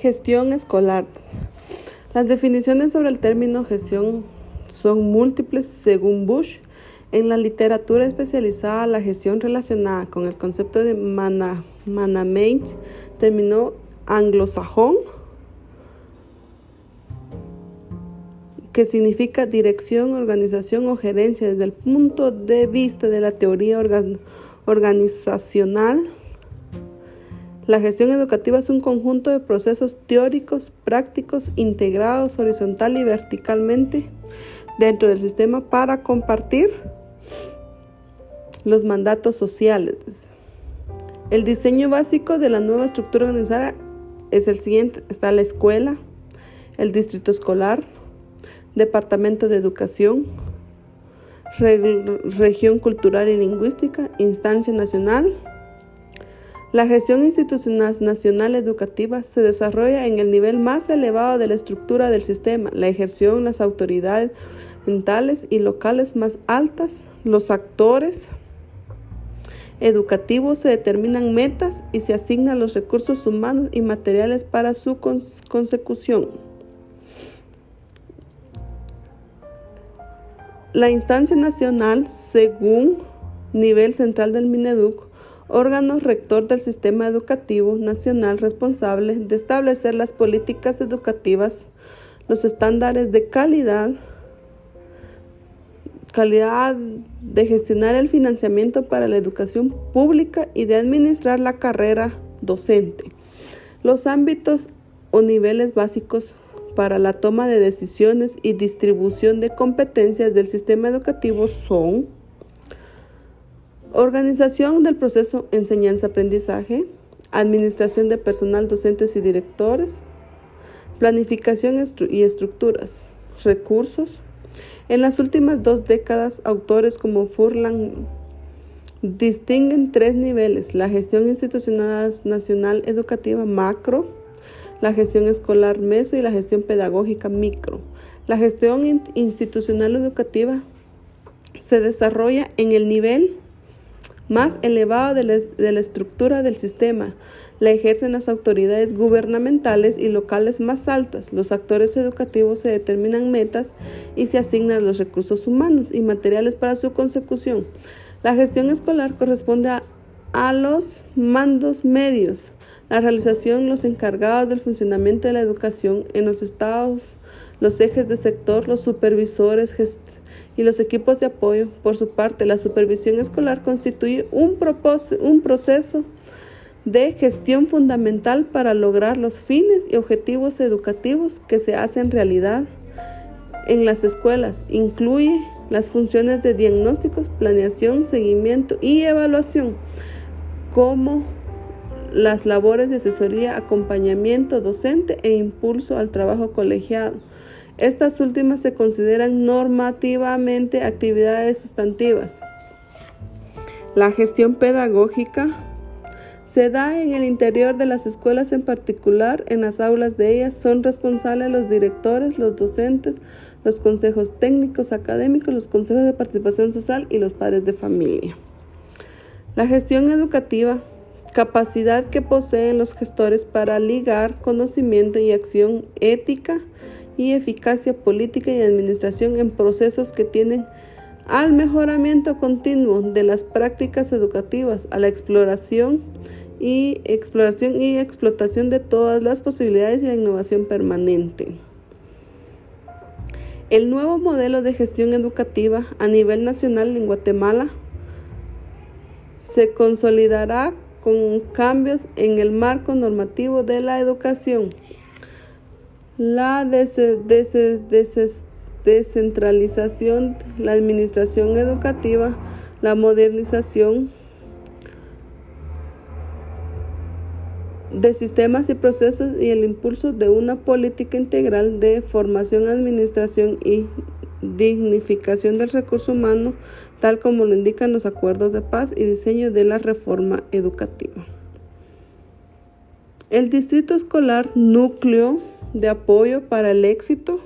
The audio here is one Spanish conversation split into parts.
Gestión escolar. Las definiciones sobre el término gestión son múltiples según Bush. En la literatura especializada, la gestión relacionada con el concepto de management terminó anglosajón, que significa dirección, organización o gerencia desde el punto de vista de la teoría organizacional. La gestión educativa es un conjunto de procesos teóricos, prácticos, integrados horizontal y verticalmente dentro del sistema para compartir los mandatos sociales. El diseño básico de la nueva estructura organizada es el siguiente. Está la escuela, el distrito escolar, departamento de educación, región cultural y lingüística, instancia nacional. La gestión institucional nacional educativa se desarrolla en el nivel más elevado de la estructura del sistema, la ejerción las autoridades mentales y locales más altas, los actores educativos se determinan metas y se asignan los recursos humanos y materiales para su consecución. La instancia nacional, según nivel central del Mineduc, órgano rector del sistema educativo nacional responsable de establecer las políticas educativas, los estándares de calidad, calidad de gestionar el financiamiento para la educación pública y de administrar la carrera docente. Los ámbitos o niveles básicos para la toma de decisiones y distribución de competencias del sistema educativo son organización del proceso enseñanza-aprendizaje, administración de personal docentes y directores, planificación y estructuras, recursos, en las últimas dos décadas, autores como Furlan distinguen tres niveles, la gestión institucional nacional educativa macro, la gestión escolar meso y la gestión pedagógica micro. La gestión institucional educativa se desarrolla en el nivel más elevado de la, estructura del sistema, la ejercen las autoridades gubernamentales y locales más altas. Los actores educativos se determinan metas y se asignan los recursos humanos y materiales para su consecución. La gestión escolar corresponde a, a los mandos medios, la realización, los encargados del funcionamiento de la educación en los estados, los ejes de sector, los supervisores y los equipos de apoyo. Por su parte, la supervisión escolar constituye un, un proceso de gestión fundamental para lograr los fines y objetivos educativos que se hacen realidad en las escuelas. Incluye las funciones de diagnósticos, planeación, seguimiento y evaluación, como las labores de asesoría, acompañamiento docente e impulso al trabajo colegiado. Estas últimas se consideran normativamente actividades sustantivas. La gestión pedagógica se da en el interior de las escuelas en particular, en las aulas de ellas son responsables los directores, los docentes, los consejos técnicos académicos, los consejos de participación social y los padres de familia. La gestión educativa, capacidad que poseen los gestores para ligar conocimiento y acción ética y eficacia política y administración en procesos que tienen al mejoramiento continuo de las prácticas educativas, a la exploración y exploración y explotación de todas las posibilidades y la innovación permanente. El nuevo modelo de gestión educativa a nivel nacional en Guatemala se consolidará con cambios en el marco normativo de la educación, la descentralización, la administración educativa, la modernización de sistemas y procesos y el impulso de una política integral de formación, administración y dignificación del recurso humano, tal como lo indican los acuerdos de paz y diseño de la reforma educativa. El distrito escolar núcleo de apoyo para el éxito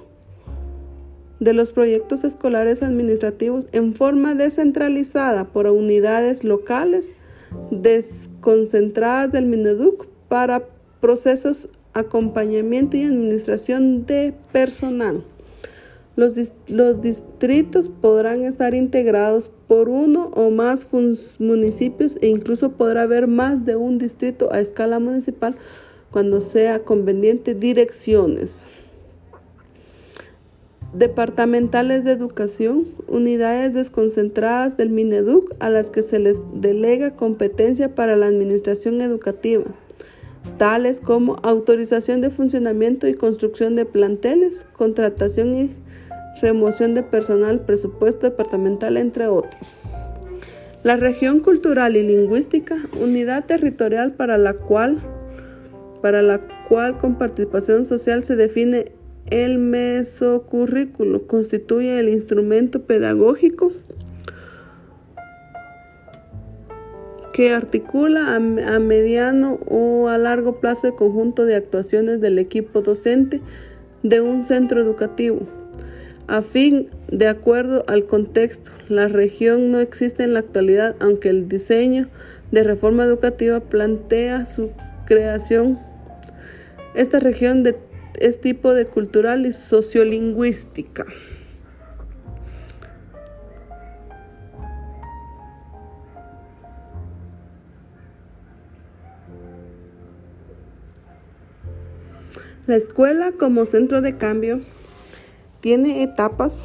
de los proyectos escolares administrativos en forma descentralizada por unidades locales desconcentradas del Mineduc para procesos acompañamiento y administración de personal. Los, los, distritos podrán estar integrados por uno o más municipios e incluso podrá haber más de un distrito a escala municipal cuando sea conveniente direcciones departamentales de educación, unidades desconcentradas del Mineduc a las que se les delega competencia para la administración educativa, tales como autorización de funcionamiento y construcción de planteles, contratación y remoción de personal, presupuesto departamental, entre otros. La región cultural y lingüística, unidad territorial para la cual, para la cual con participación social se define el mesocurrículo, constituye el instrumento pedagógico que articula a, a, mediano o a largo plazo el conjunto de actuaciones del equipo docente de un centro educativo. A fin, de acuerdo al contexto, la región no existe en la actualidad, aunque el diseño de reforma educativa plantea su creación. Esta región de, es tipo de cultural y sociolingüística. La escuela como centro de cambio tiene etapas,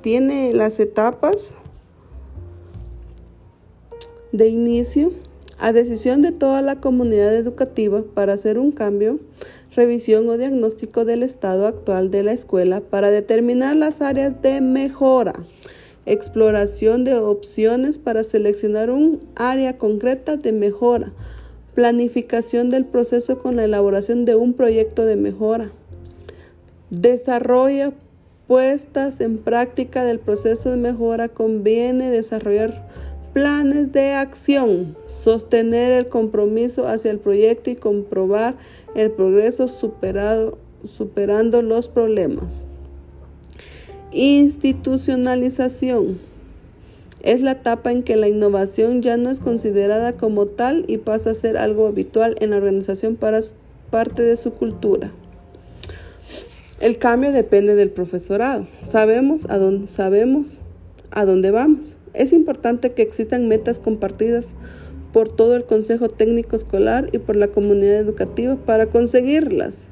tiene las etapas de inicio a decisión de toda la comunidad educativa para hacer un cambio, revisión o diagnóstico del estado actual de la escuela para determinar las áreas de mejora, exploración de opciones para seleccionar un área concreta de mejora, planificación del proceso con la elaboración de un proyecto de mejora. Desarrolla puestas en práctica del proceso de mejora. Conviene desarrollar planes de acción, sostener el compromiso hacia el proyecto y comprobar el progreso superado, superando los problemas. Institucionalización. Es la etapa en que la innovación ya no es considerada como tal y pasa a ser algo habitual en la organización para parte de su cultura. El cambio depende del profesorado. Sabemos a dónde, sabemos a dónde vamos. Es importante que existan metas compartidas por todo el Consejo Técnico Escolar y por la comunidad educativa para conseguirlas.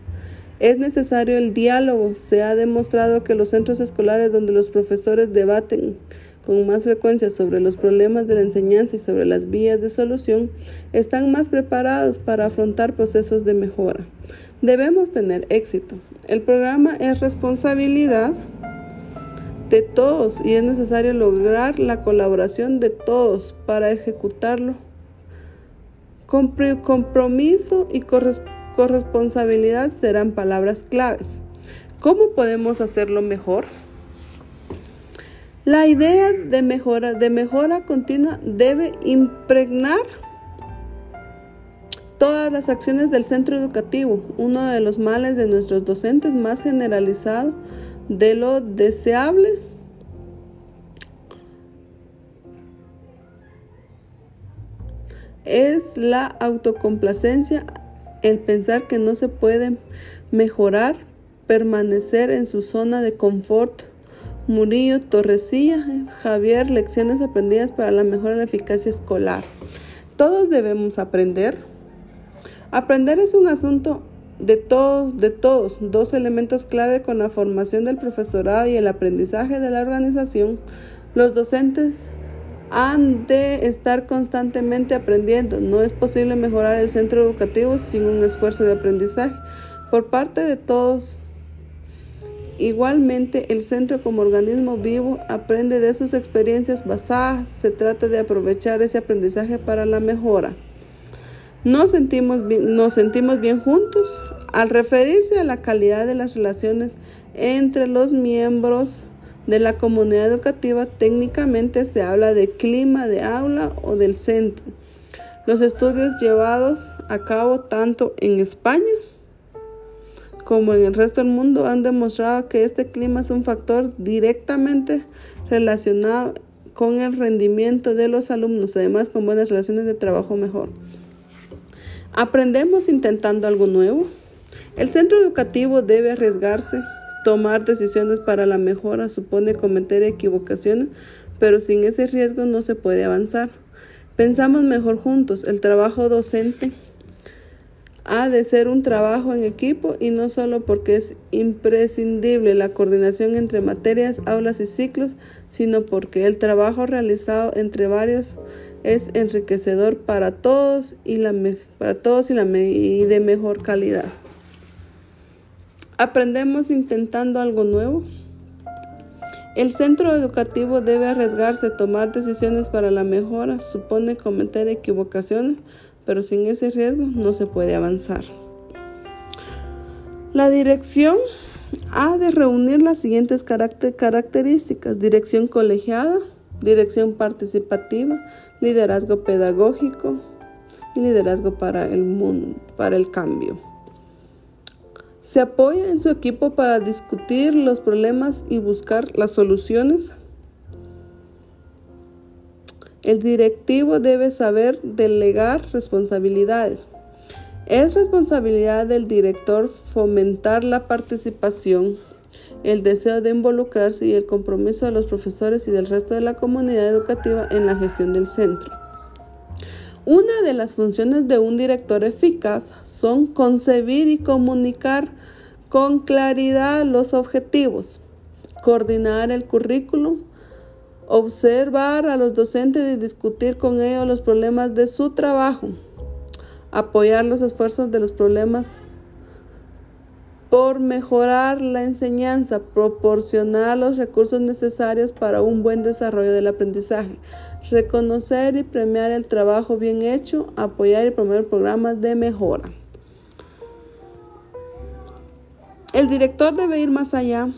Es necesario el diálogo. Se ha demostrado que los centros escolares donde los profesores debaten con más frecuencia sobre los problemas de la enseñanza y sobre las vías de solución, están más preparados para afrontar procesos de mejora. Debemos tener éxito. El programa es responsabilidad de todos y es necesario lograr la colaboración de todos para ejecutarlo. Compromiso y corresponsabilidad serán palabras claves. ¿Cómo podemos hacerlo mejor? La idea de mejora, de mejora continua debe impregnar todas las acciones del centro educativo, uno de los males de nuestros docentes más generalizado de lo deseable es la autocomplacencia, el pensar que no se puede mejorar, permanecer en su zona de confort. Murillo, Torresilla, Javier, lecciones aprendidas para la mejora de la eficacia escolar. Todos debemos aprender Aprender es un asunto de todos, de todos, dos elementos clave con la formación del profesorado y el aprendizaje de la organización. Los docentes han de estar constantemente aprendiendo. No es posible mejorar el centro educativo sin un esfuerzo de aprendizaje por parte de todos. Igualmente, el centro como organismo vivo aprende de sus experiencias basadas. Se trata de aprovechar ese aprendizaje para la mejora. Nos sentimos, bien, nos sentimos bien juntos. Al referirse a la calidad de las relaciones entre los miembros de la comunidad educativa, técnicamente se habla de clima de aula o del centro. Los estudios llevados a cabo tanto en España como en el resto del mundo han demostrado que este clima es un factor directamente relacionado con el rendimiento de los alumnos, además con buenas relaciones de trabajo mejor. Aprendemos intentando algo nuevo. El centro educativo debe arriesgarse. Tomar decisiones para la mejora supone cometer equivocaciones, pero sin ese riesgo no se puede avanzar. Pensamos mejor juntos. El trabajo docente ha de ser un trabajo en equipo y no solo porque es imprescindible la coordinación entre materias, aulas y ciclos, sino porque el trabajo realizado entre varios es enriquecedor para todos y, la, para todos y, la, y de mejor calidad. Aprendemos intentando algo nuevo. El centro educativo debe arriesgarse tomar decisiones para la mejora, supone cometer equivocaciones, pero sin ese riesgo no se puede avanzar. La dirección ha de reunir las siguientes características. Dirección colegiada, dirección participativa, liderazgo pedagógico y liderazgo para el mundo, para el cambio. Se apoya en su equipo para discutir los problemas y buscar las soluciones. El directivo debe saber delegar responsabilidades. Es responsabilidad del director fomentar la participación, el deseo de involucrarse y el compromiso de los profesores y del resto de la comunidad educativa en la gestión del centro. Una de las funciones de un director eficaz son concebir y comunicar con claridad los objetivos, coordinar el currículum, observar a los docentes y discutir con ellos los problemas de su trabajo, apoyar los esfuerzos de los problemas por mejorar la enseñanza, proporcionar los recursos necesarios para un buen desarrollo del aprendizaje, reconocer y premiar el trabajo bien hecho, apoyar y promover programas de mejora. El director debe ir más allá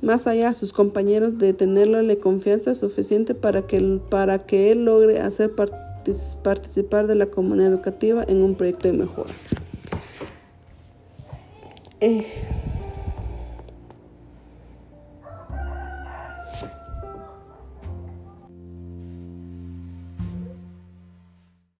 más allá a sus compañeros de tenerle confianza suficiente para que, para que él logre hacer participar de la comunidad educativa en un proyecto de mejora. 诶、